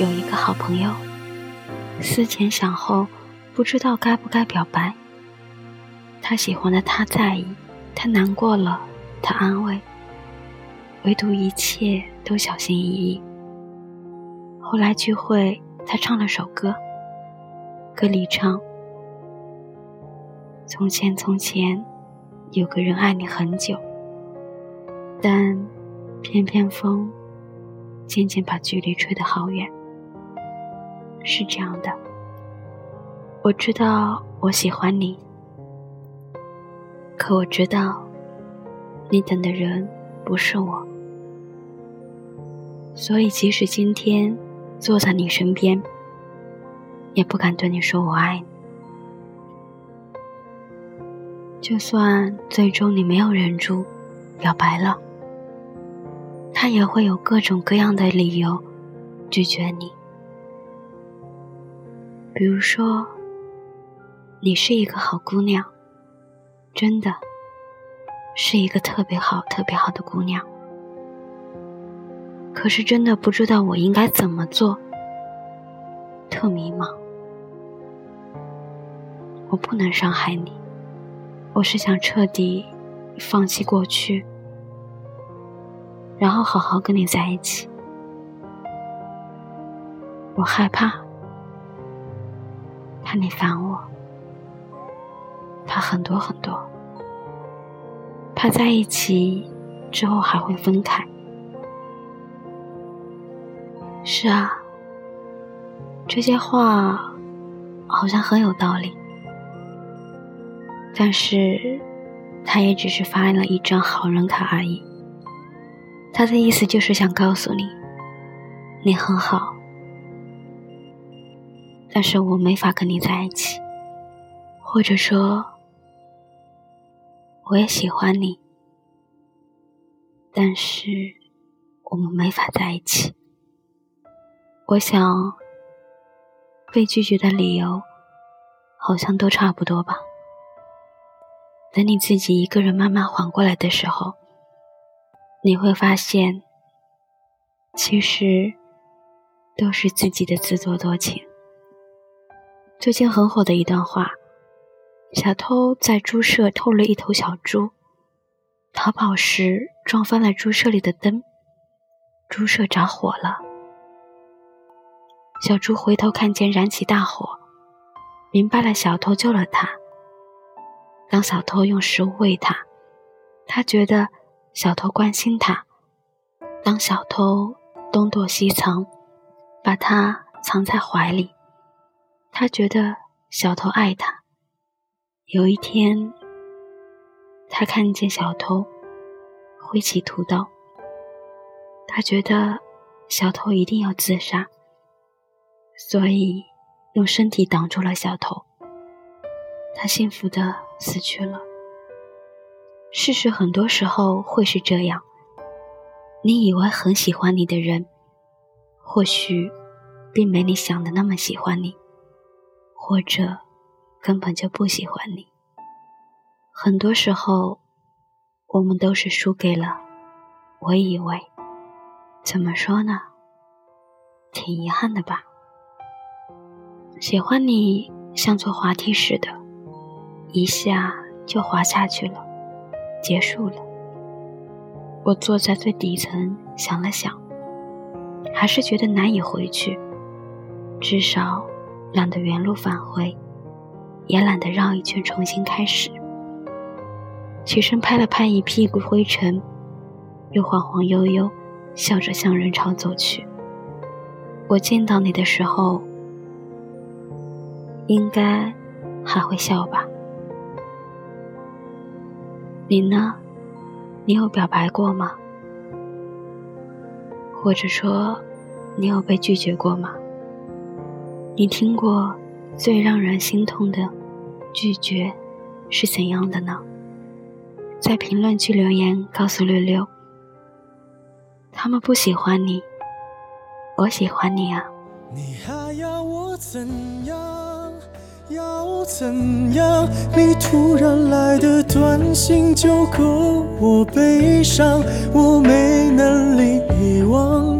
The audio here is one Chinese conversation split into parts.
有一个好朋友，思前想后，不知道该不该表白。他喜欢的他在意，他难过了他安慰，唯独一切都小心翼翼。后来聚会，他唱了首歌，歌里唱：“从前从前，有个人爱你很久，但偏偏风。”渐渐把距离吹得好远，是这样的。我知道我喜欢你，可我知道你等的人不是我，所以即使今天坐在你身边，也不敢对你说我爱你。就算最终你没有忍住，表白了。他也会有各种各样的理由拒绝你，比如说，你是一个好姑娘，真的是一个特别好、特别好的姑娘，可是真的不知道我应该怎么做，特迷茫。我不能伤害你，我是想彻底放弃过去。然后好好跟你在一起，我害怕，怕你烦我，怕很多很多，怕在一起之后还会分开。是啊，这些话好像很有道理，但是他也只是发了一张好人卡而已。他的意思就是想告诉你，你很好，但是我没法跟你在一起，或者说，我也喜欢你，但是我们没法在一起。我想，被拒绝的理由好像都差不多吧。等你自己一个人慢慢缓过来的时候。你会发现，其实都是自己的自作多情。最近很火的一段话：小偷在猪舍偷了一头小猪，逃跑时撞翻了猪舍里的灯，猪舍着火了。小猪回头看见燃起大火，明白了小偷救了他。当小偷用食物喂他，他觉得。小偷关心他，当小偷东躲西藏，把他藏在怀里，他觉得小偷爱他。有一天，他看见小偷挥起屠刀，他觉得小偷一定要自杀，所以用身体挡住了小偷。他幸福的死去了。事实很多时候会是这样：你以为很喜欢你的人，或许并没你想的那么喜欢你，或者根本就不喜欢你。很多时候，我们都是输给了我以为。怎么说呢？挺遗憾的吧。喜欢你像坐滑梯似的，一下就滑下去了。结束了。我坐在最底层想了想，还是觉得难以回去。至少懒得原路返回，也懒得绕一圈重新开始。起身拍了拍一屁股灰尘，又晃晃悠悠，笑着向人潮走去。我见到你的时候，应该还会笑吧。你呢？你有表白过吗？或者说，你有被拒绝过吗？你听过最让人心痛的拒绝是怎样的呢？在评论区留言告诉六六，他们不喜欢你，我喜欢你啊。你还要我怎样？要怎样？你突然来的短信就够我悲伤，我没能力遗忘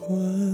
魂。